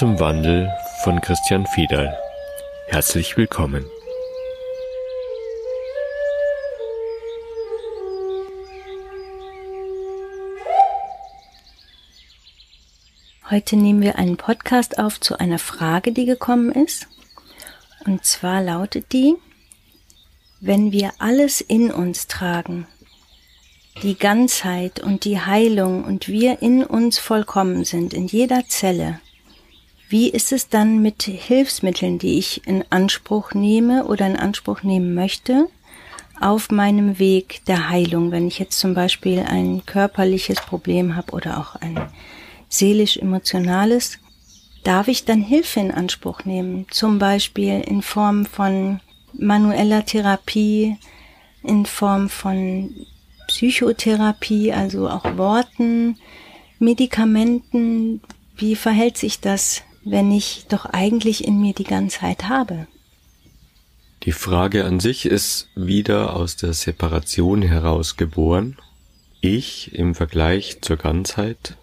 Zum Wandel von Christian Fiedal. Herzlich willkommen. Heute nehmen wir einen Podcast auf zu einer Frage, die gekommen ist. Und zwar lautet die, wenn wir alles in uns tragen, die Ganzheit und die Heilung und wir in uns vollkommen sind, in jeder Zelle, wie ist es dann mit Hilfsmitteln, die ich in Anspruch nehme oder in Anspruch nehmen möchte, auf meinem Weg der Heilung, wenn ich jetzt zum Beispiel ein körperliches Problem habe oder auch ein seelisch-emotionales, darf ich dann Hilfe in Anspruch nehmen, zum Beispiel in Form von manueller Therapie, in Form von Psychotherapie, also auch Worten, Medikamenten. Wie verhält sich das, wenn ich doch eigentlich in mir die Ganzheit habe? Die Frage an sich ist wieder aus der Separation heraus geboren. Ich im Vergleich zur Ganzheit.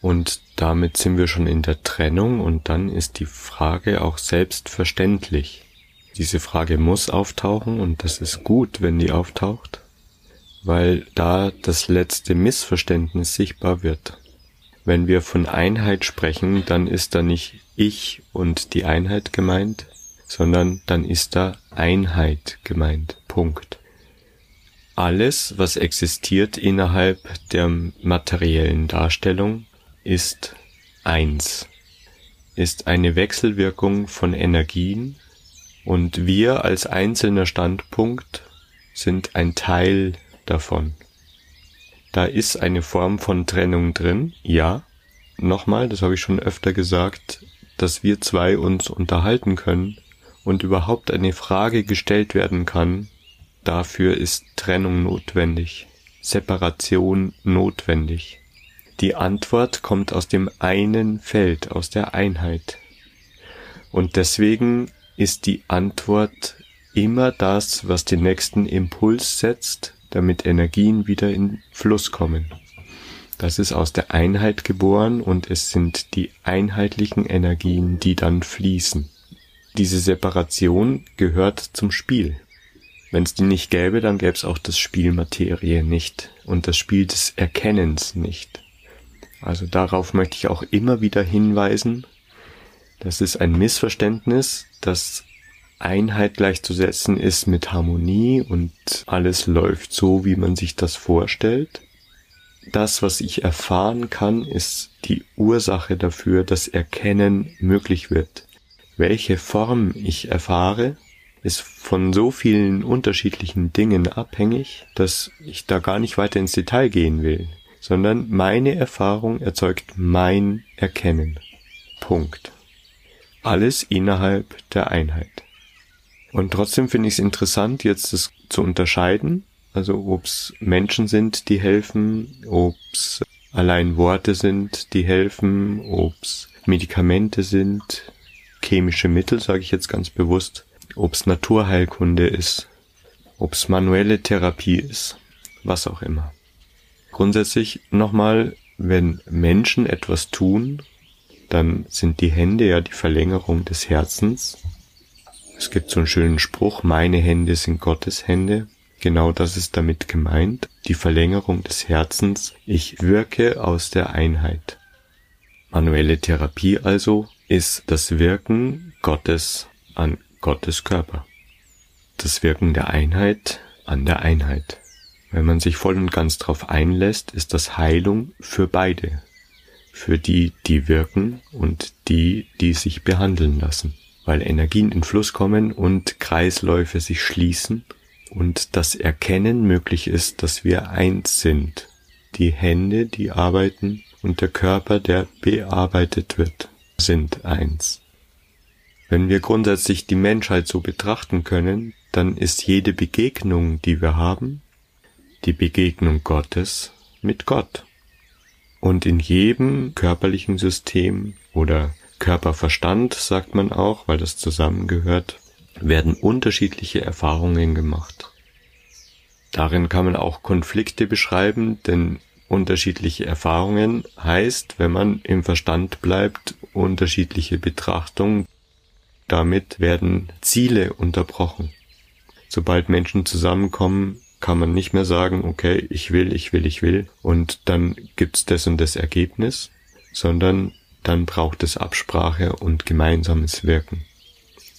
Und damit sind wir schon in der Trennung und dann ist die Frage auch selbstverständlich. Diese Frage muss auftauchen und das ist gut, wenn die auftaucht weil da das letzte Missverständnis sichtbar wird. Wenn wir von Einheit sprechen, dann ist da nicht ich und die Einheit gemeint, sondern dann ist da Einheit gemeint. Punkt. Alles, was existiert innerhalb der materiellen Darstellung, ist eins, ist eine Wechselwirkung von Energien und wir als einzelner Standpunkt sind ein Teil davon. Da ist eine Form von Trennung drin, ja. Nochmal, das habe ich schon öfter gesagt, dass wir zwei uns unterhalten können und überhaupt eine Frage gestellt werden kann, dafür ist Trennung notwendig, Separation notwendig. Die Antwort kommt aus dem einen Feld, aus der Einheit. Und deswegen ist die Antwort immer das, was den nächsten Impuls setzt, damit Energien wieder in Fluss kommen. Das ist aus der Einheit geboren und es sind die einheitlichen Energien, die dann fließen. Diese Separation gehört zum Spiel. Wenn es die nicht gäbe, dann gäbe es auch das Spiel Materie nicht und das Spiel des Erkennens nicht. Also darauf möchte ich auch immer wieder hinweisen. Das ist ein Missverständnis, dass Einheit gleichzusetzen ist mit Harmonie und alles läuft so, wie man sich das vorstellt. Das, was ich erfahren kann, ist die Ursache dafür, dass Erkennen möglich wird. Welche Form ich erfahre, ist von so vielen unterschiedlichen Dingen abhängig, dass ich da gar nicht weiter ins Detail gehen will, sondern meine Erfahrung erzeugt mein Erkennen. Punkt. Alles innerhalb der Einheit. Und trotzdem finde ich es interessant, jetzt das zu unterscheiden. Also ob es Menschen sind, die helfen, ob es allein Worte sind, die helfen, ob es Medikamente sind, chemische Mittel, sage ich jetzt ganz bewusst, ob es Naturheilkunde ist, ob es manuelle Therapie ist, was auch immer. Grundsätzlich nochmal, wenn Menschen etwas tun, dann sind die Hände ja die Verlängerung des Herzens es gibt so einen schönen Spruch, meine Hände sind Gottes Hände. Genau das ist damit gemeint, die Verlängerung des Herzens. Ich wirke aus der Einheit. Manuelle Therapie also ist das Wirken Gottes an Gottes Körper. Das Wirken der Einheit an der Einheit. Wenn man sich voll und ganz darauf einlässt, ist das Heilung für beide. Für die, die wirken und die, die sich behandeln lassen weil Energien in Fluss kommen und Kreisläufe sich schließen und das Erkennen möglich ist, dass wir eins sind. Die Hände, die arbeiten und der Körper, der bearbeitet wird, sind eins. Wenn wir grundsätzlich die Menschheit so betrachten können, dann ist jede Begegnung, die wir haben, die Begegnung Gottes mit Gott. Und in jedem körperlichen System oder Körperverstand, sagt man auch, weil das zusammengehört, werden unterschiedliche Erfahrungen gemacht. Darin kann man auch Konflikte beschreiben, denn unterschiedliche Erfahrungen heißt, wenn man im Verstand bleibt, unterschiedliche Betrachtungen. Damit werden Ziele unterbrochen. Sobald Menschen zusammenkommen, kann man nicht mehr sagen, okay, ich will, ich will, ich will und dann gibt's das und das Ergebnis, sondern dann braucht es Absprache und gemeinsames Wirken.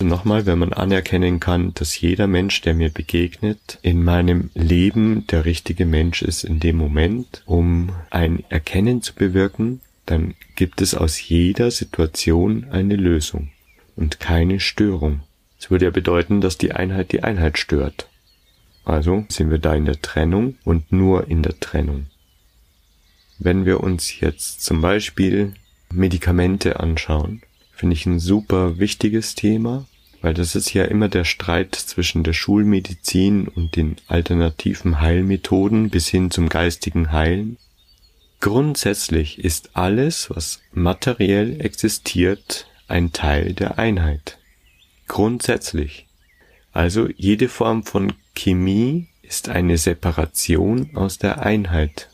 Nochmal, wenn man anerkennen kann, dass jeder Mensch, der mir begegnet, in meinem Leben der richtige Mensch ist in dem Moment, um ein Erkennen zu bewirken, dann gibt es aus jeder Situation eine Lösung und keine Störung. Es würde ja bedeuten, dass die Einheit die Einheit stört. Also sind wir da in der Trennung und nur in der Trennung. Wenn wir uns jetzt zum Beispiel Medikamente anschauen, finde ich ein super wichtiges Thema, weil das ist ja immer der Streit zwischen der Schulmedizin und den alternativen Heilmethoden bis hin zum geistigen Heilen. Grundsätzlich ist alles, was materiell existiert, ein Teil der Einheit. Grundsätzlich. Also jede Form von Chemie ist eine Separation aus der Einheit.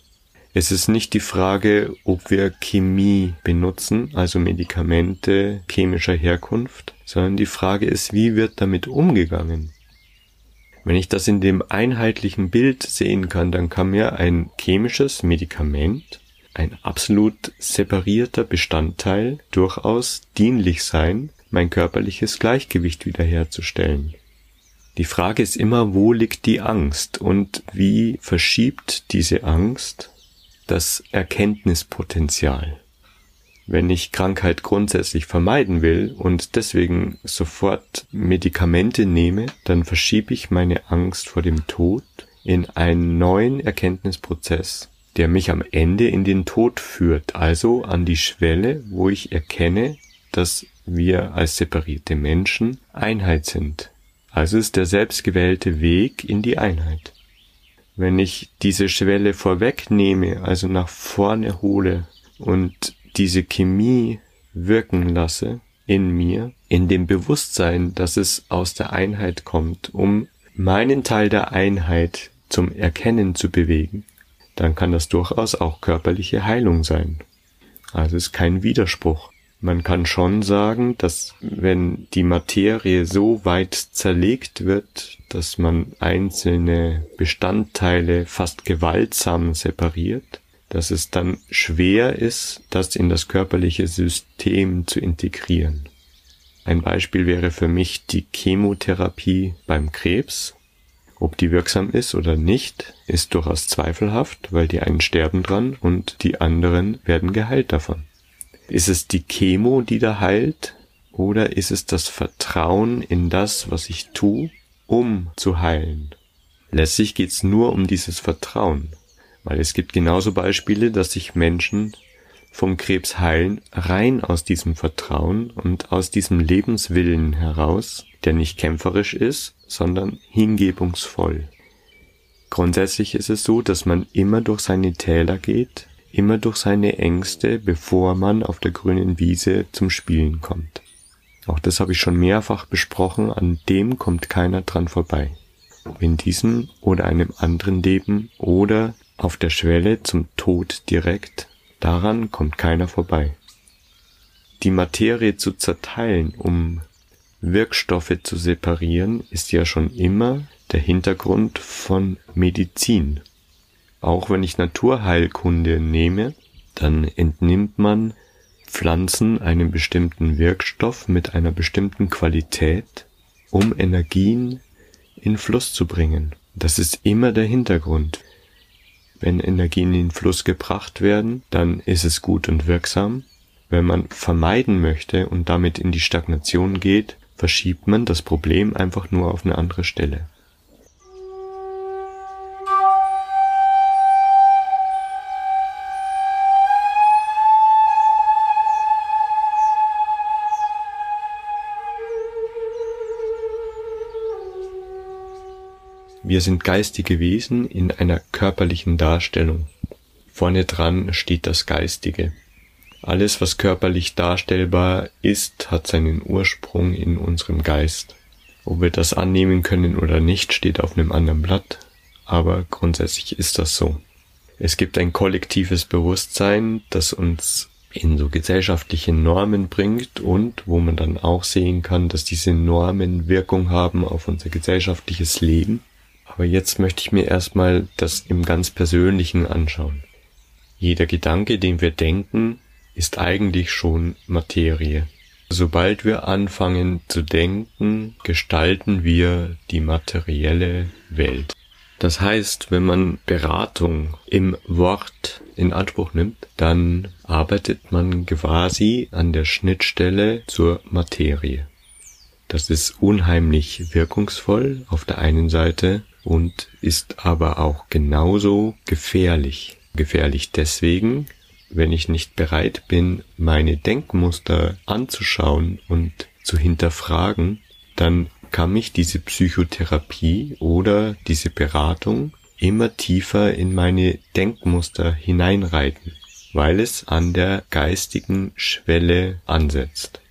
Es ist nicht die Frage, ob wir Chemie benutzen, also Medikamente chemischer Herkunft, sondern die Frage ist, wie wird damit umgegangen? Wenn ich das in dem einheitlichen Bild sehen kann, dann kann mir ein chemisches Medikament, ein absolut separierter Bestandteil, durchaus dienlich sein, mein körperliches Gleichgewicht wiederherzustellen. Die Frage ist immer, wo liegt die Angst und wie verschiebt diese Angst das Erkenntnispotenzial. Wenn ich Krankheit grundsätzlich vermeiden will und deswegen sofort Medikamente nehme, dann verschiebe ich meine Angst vor dem Tod in einen neuen Erkenntnisprozess, der mich am Ende in den Tod führt, also an die Schwelle, wo ich erkenne, dass wir als separierte Menschen Einheit sind, also ist der selbstgewählte Weg in die Einheit. Wenn ich diese Schwelle vorwegnehme, also nach vorne hole und diese Chemie wirken lasse in mir, in dem Bewusstsein, dass es aus der Einheit kommt, um meinen Teil der Einheit zum Erkennen zu bewegen, dann kann das durchaus auch körperliche Heilung sein. Also ist kein Widerspruch. Man kann schon sagen, dass wenn die Materie so weit zerlegt wird, dass man einzelne Bestandteile fast gewaltsam separiert, dass es dann schwer ist, das in das körperliche System zu integrieren. Ein Beispiel wäre für mich die Chemotherapie beim Krebs. Ob die wirksam ist oder nicht, ist durchaus zweifelhaft, weil die einen sterben dran und die anderen werden geheilt davon. Ist es die Chemo, die da heilt? Oder ist es das Vertrauen in das, was ich tue, um zu heilen? Letztlich geht's nur um dieses Vertrauen. Weil es gibt genauso Beispiele, dass sich Menschen vom Krebs heilen, rein aus diesem Vertrauen und aus diesem Lebenswillen heraus, der nicht kämpferisch ist, sondern hingebungsvoll. Grundsätzlich ist es so, dass man immer durch seine Täler geht, immer durch seine Ängste, bevor man auf der grünen Wiese zum Spielen kommt. Auch das habe ich schon mehrfach besprochen, an dem kommt keiner dran vorbei. In diesem oder einem anderen Leben oder auf der Schwelle zum Tod direkt, daran kommt keiner vorbei. Die Materie zu zerteilen, um Wirkstoffe zu separieren, ist ja schon immer der Hintergrund von Medizin. Auch wenn ich Naturheilkunde nehme, dann entnimmt man Pflanzen einen bestimmten Wirkstoff mit einer bestimmten Qualität, um Energien in Fluss zu bringen. Das ist immer der Hintergrund. Wenn Energien in Fluss gebracht werden, dann ist es gut und wirksam. Wenn man vermeiden möchte und damit in die Stagnation geht, verschiebt man das Problem einfach nur auf eine andere Stelle. Wir sind geistige Wesen in einer körperlichen Darstellung. Vorne dran steht das Geistige. Alles, was körperlich darstellbar ist, hat seinen Ursprung in unserem Geist. Ob wir das annehmen können oder nicht, steht auf einem anderen Blatt, aber grundsätzlich ist das so. Es gibt ein kollektives Bewusstsein, das uns in so gesellschaftliche Normen bringt und wo man dann auch sehen kann, dass diese Normen Wirkung haben auf unser gesellschaftliches Leben. Aber jetzt möchte ich mir erstmal das im ganz Persönlichen anschauen. Jeder Gedanke, den wir denken, ist eigentlich schon Materie. Sobald wir anfangen zu denken, gestalten wir die materielle Welt. Das heißt, wenn man Beratung im Wort in Anspruch nimmt, dann arbeitet man quasi an der Schnittstelle zur Materie. Das ist unheimlich wirkungsvoll auf der einen Seite und ist aber auch genauso gefährlich. Gefährlich deswegen, wenn ich nicht bereit bin, meine Denkmuster anzuschauen und zu hinterfragen, dann kann mich diese Psychotherapie oder diese Beratung immer tiefer in meine Denkmuster hineinreiten, weil es an der geistigen Schwelle ansetzt.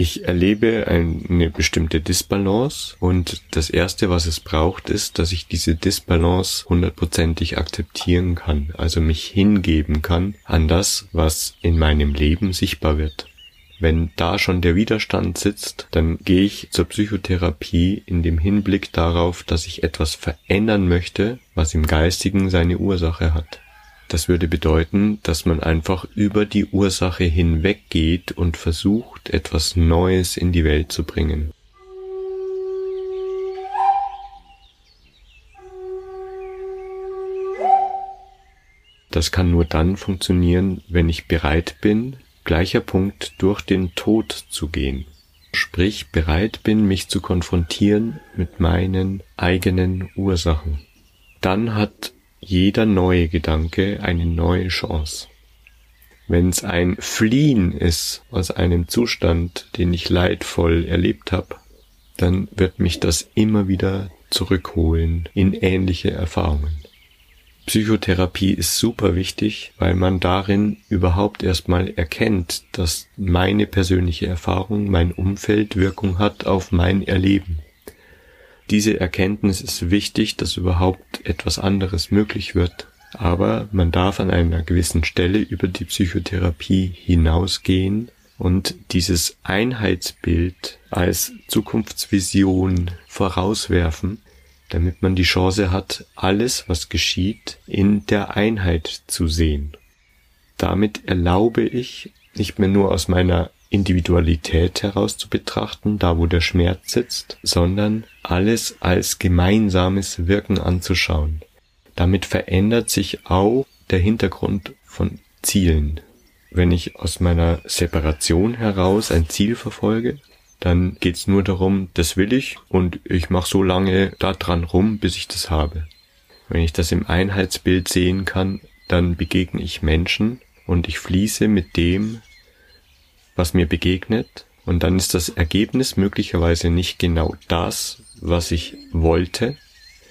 Ich erlebe eine bestimmte Disbalance und das erste, was es braucht, ist, dass ich diese Disbalance hundertprozentig akzeptieren kann, also mich hingeben kann an das, was in meinem Leben sichtbar wird. Wenn da schon der Widerstand sitzt, dann gehe ich zur Psychotherapie in dem Hinblick darauf, dass ich etwas verändern möchte, was im Geistigen seine Ursache hat. Das würde bedeuten, dass man einfach über die Ursache hinweggeht und versucht, etwas Neues in die Welt zu bringen. Das kann nur dann funktionieren, wenn ich bereit bin, Gleicher Punkt, durch den Tod zu gehen. Sprich, bereit bin, mich zu konfrontieren mit meinen eigenen Ursachen. Dann hat jeder neue Gedanke eine neue Chance. Wenn es ein Fliehen ist aus einem Zustand, den ich leidvoll erlebt habe, dann wird mich das immer wieder zurückholen in ähnliche Erfahrungen. Psychotherapie ist super wichtig, weil man darin überhaupt erstmal erkennt, dass meine persönliche Erfahrung, mein Umfeld Wirkung hat auf mein Erleben. Diese Erkenntnis ist wichtig, dass überhaupt etwas anderes möglich wird. Aber man darf an einer gewissen Stelle über die Psychotherapie hinausgehen und dieses Einheitsbild als Zukunftsvision vorauswerfen, damit man die Chance hat, alles, was geschieht, in der Einheit zu sehen. Damit erlaube ich, nicht mehr nur aus meiner Individualität heraus zu betrachten, da wo der Schmerz sitzt, sondern alles als gemeinsames Wirken anzuschauen. Damit verändert sich auch der Hintergrund von Zielen. Wenn ich aus meiner Separation heraus ein Ziel verfolge, dann geht's nur darum, das will ich und ich mache so lange da dran rum, bis ich das habe. Wenn ich das im Einheitsbild sehen kann, dann begegne ich Menschen und ich fließe mit dem, was mir begegnet, und dann ist das Ergebnis möglicherweise nicht genau das, was ich wollte.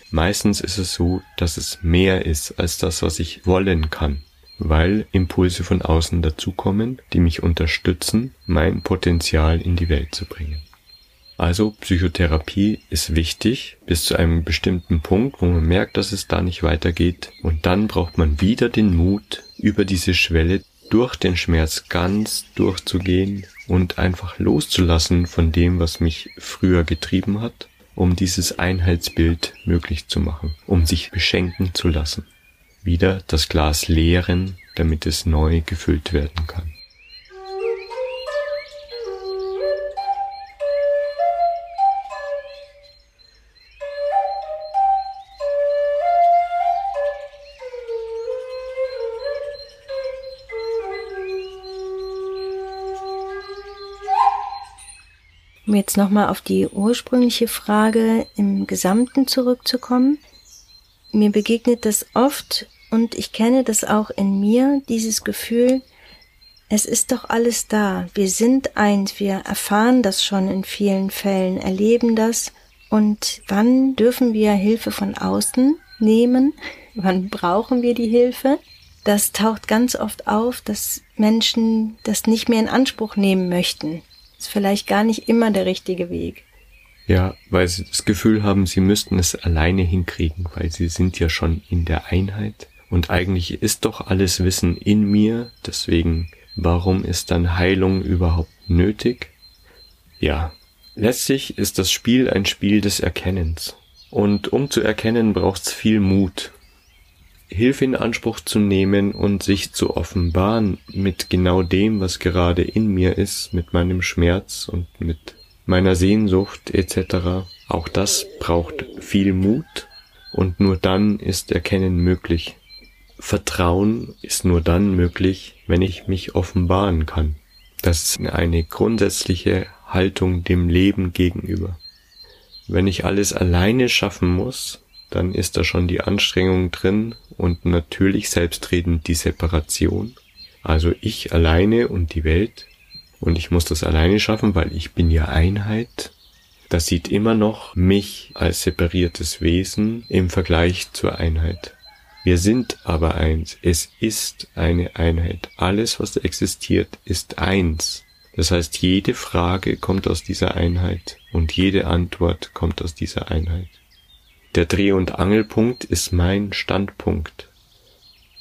Meistens ist es so, dass es mehr ist als das, was ich wollen kann weil Impulse von außen dazukommen, die mich unterstützen, mein Potenzial in die Welt zu bringen. Also Psychotherapie ist wichtig bis zu einem bestimmten Punkt, wo man merkt, dass es da nicht weitergeht. Und dann braucht man wieder den Mut, über diese Schwelle durch den Schmerz ganz durchzugehen und einfach loszulassen von dem, was mich früher getrieben hat, um dieses Einheitsbild möglich zu machen, um sich beschenken zu lassen wieder das Glas leeren, damit es neu gefüllt werden kann. Jetzt nochmal auf die ursprüngliche Frage im Gesamten zurückzukommen. Mir begegnet das oft, und ich kenne das auch in mir, dieses Gefühl, es ist doch alles da. Wir sind eins, wir erfahren das schon in vielen Fällen, erleben das. Und wann dürfen wir Hilfe von außen nehmen? Wann brauchen wir die Hilfe? Das taucht ganz oft auf, dass Menschen das nicht mehr in Anspruch nehmen möchten. Ist vielleicht gar nicht immer der richtige Weg. Ja, weil sie das Gefühl haben, sie müssten es alleine hinkriegen, weil sie sind ja schon in der Einheit Und eigentlich ist doch alles Wissen in mir, deswegen warum ist dann Heilung überhaupt nötig? Ja, letztlich ist das Spiel ein Spiel des Erkennens. Und um zu erkennen, braucht's viel Mut. Hilfe in Anspruch zu nehmen und sich zu offenbaren mit genau dem, was gerade in mir ist, mit meinem Schmerz und mit meiner Sehnsucht etc. Auch das braucht viel Mut und nur dann ist Erkennen möglich. Vertrauen ist nur dann möglich, wenn ich mich offenbaren kann. Das ist eine grundsätzliche Haltung dem Leben gegenüber. Wenn ich alles alleine schaffen muss, dann ist da schon die Anstrengung drin und natürlich selbstredend die Separation. Also ich alleine und die Welt. Und ich muss das alleine schaffen, weil ich bin ja Einheit. Das sieht immer noch mich als separiertes Wesen im Vergleich zur Einheit. Wir sind aber eins. Es ist eine Einheit. Alles, was existiert, ist eins. Das heißt, jede Frage kommt aus dieser Einheit und jede Antwort kommt aus dieser Einheit. Der Dreh- und Angelpunkt ist mein Standpunkt.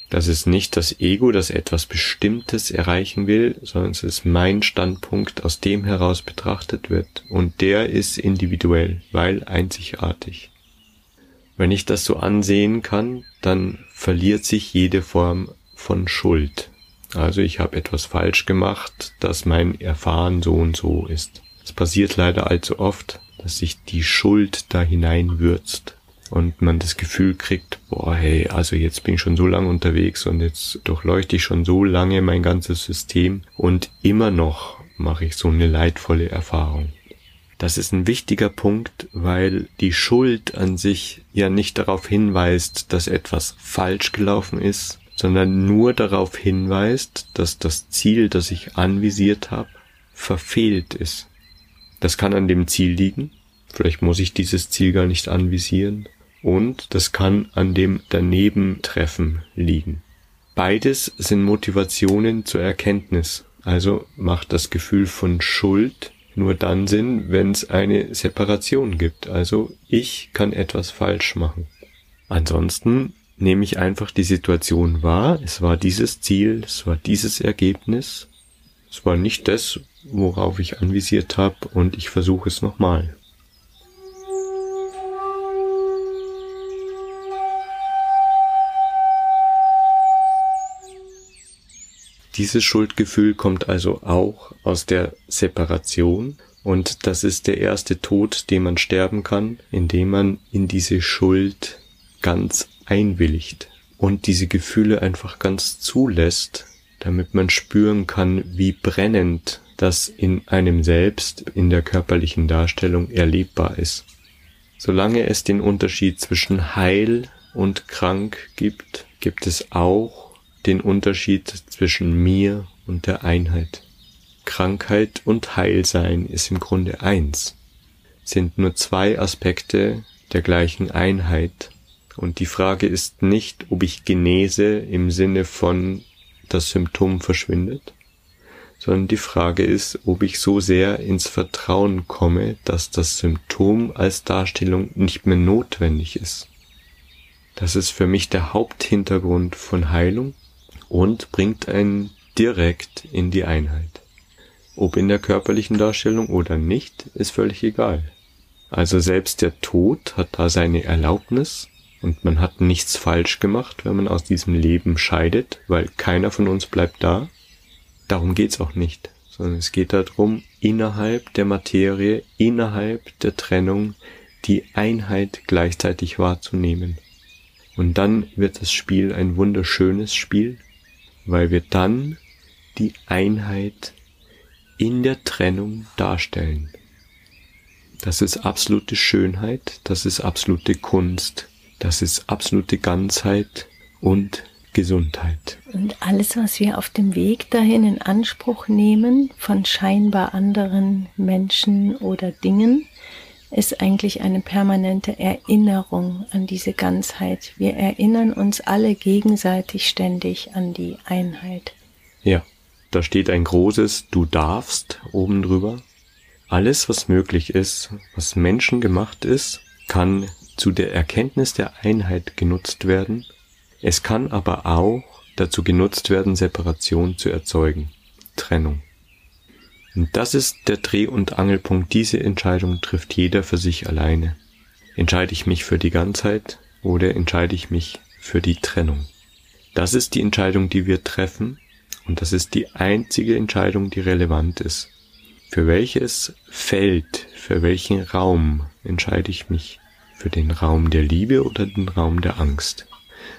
Das ist nicht das Ego, das etwas Bestimmtes erreichen will, sondern es ist mein Standpunkt, aus dem heraus betrachtet wird. Und der ist individuell, weil einzigartig. Wenn ich das so ansehen kann, dann verliert sich jede Form von Schuld. Also ich habe etwas falsch gemacht, dass mein Erfahren so und so ist. Es passiert leider allzu oft, dass sich die Schuld da hineinwürzt und man das Gefühl kriegt, boah, hey, also jetzt bin ich schon so lange unterwegs und jetzt durchleuchte ich schon so lange mein ganzes System und immer noch mache ich so eine leidvolle Erfahrung. Das ist ein wichtiger Punkt, weil die Schuld an sich ja nicht darauf hinweist, dass etwas falsch gelaufen ist, sondern nur darauf hinweist, dass das Ziel, das ich anvisiert habe, verfehlt ist. Das kann an dem Ziel liegen, vielleicht muss ich dieses Ziel gar nicht anvisieren, und das kann an dem Danebentreffen liegen. Beides sind Motivationen zur Erkenntnis, also macht das Gefühl von Schuld nur dann Sinn, wenn es eine Separation gibt. Also ich kann etwas falsch machen. Ansonsten nehme ich einfach die Situation wahr. Es war dieses Ziel, es war dieses Ergebnis. Es war nicht das, worauf ich anvisiert habe und ich versuche es nochmal. Dieses Schuldgefühl kommt also auch aus der Separation und das ist der erste Tod, den man sterben kann, indem man in diese Schuld ganz einwilligt und diese Gefühle einfach ganz zulässt, damit man spüren kann, wie brennend das in einem selbst in der körperlichen Darstellung erlebbar ist. Solange es den Unterschied zwischen heil und krank gibt, gibt es auch den Unterschied zwischen mir und der Einheit. Krankheit und Heilsein ist im Grunde eins, sind nur zwei Aspekte der gleichen Einheit. Und die Frage ist nicht, ob ich genese im Sinne von das Symptom verschwindet, sondern die Frage ist, ob ich so sehr ins Vertrauen komme, dass das Symptom als Darstellung nicht mehr notwendig ist. Das ist für mich der Haupthintergrund von Heilung und bringt einen direkt in die Einheit. Ob in der körperlichen Darstellung oder nicht, ist völlig egal. Also selbst der Tod hat da seine Erlaubnis und man hat nichts falsch gemacht, wenn man aus diesem Leben scheidet, weil keiner von uns bleibt da. Darum geht's auch nicht, sondern es geht darum, innerhalb der Materie, innerhalb der Trennung die Einheit gleichzeitig wahrzunehmen. Und dann wird das Spiel ein wunderschönes Spiel, weil wir dann die Einheit in der Trennung darstellen. Das ist absolute Schönheit, das ist absolute Kunst, das ist absolute Ganzheit und Gesundheit. Und alles, was wir auf dem Weg dahin in Anspruch nehmen von scheinbar anderen Menschen oder Dingen, ist eigentlich eine permanente Erinnerung an diese Ganzheit. Wir erinnern uns alle gegenseitig ständig an die Einheit. Ja, da steht ein großes Du darfst oben drüber. Alles, was möglich ist, was Menschen gemacht ist, kann zu der Erkenntnis der Einheit genutzt werden, Es kann aber auch dazu genutzt werden, Separation zu erzeugen, Trennung. Und das ist der Dreh- und Angelpunkt. Diese Entscheidung trifft jeder für sich alleine. Entscheide ich mich für die Ganzheit oder entscheide ich mich für die Trennung? Das ist die Entscheidung, die wir treffen und das ist die einzige Entscheidung, die relevant ist. Für welches Feld, für welchen Raum entscheide ich mich? Für den Raum der Liebe oder den Raum der Angst?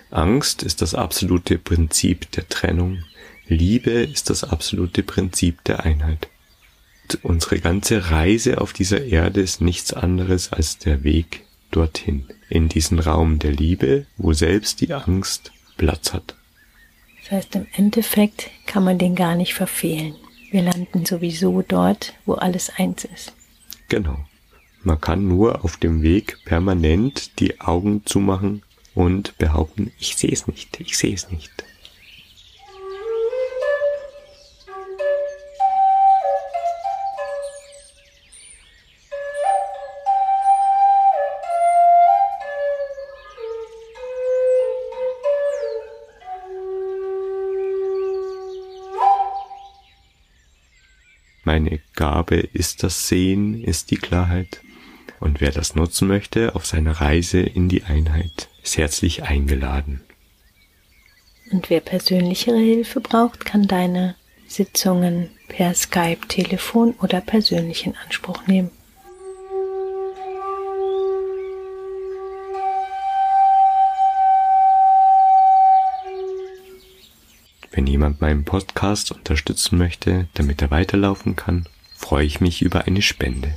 Angst ist das absolute Prinzip der Trennung. Liebe ist das absolute Prinzip der Einheit. Und unsere ganze Reise auf dieser Erde ist nichts anderes als der Weg dorthin, in diesen Raum der Liebe, wo selbst die Angst Platz hat. Das heißt, im Endeffekt kann man den gar nicht verfehlen. Wir landen sowieso dort, wo alles eins ist. Genau. Man kann nur auf dem Weg permanent die Augen zumachen und behaupten, ich sehe es nicht, ich sehe es nicht. Meine Gabe ist das Sehen, ist die Klarheit. Und wer das nutzen möchte auf seiner Reise in die Einheit, ist herzlich eingeladen. Und wer persönlichere Hilfe braucht, kann deine Sitzungen per Skype, Telefon oder persönlich in Anspruch nehmen. Jemand meinen Podcast unterstützen möchte, damit er weiterlaufen kann, freue ich mich über eine Spende.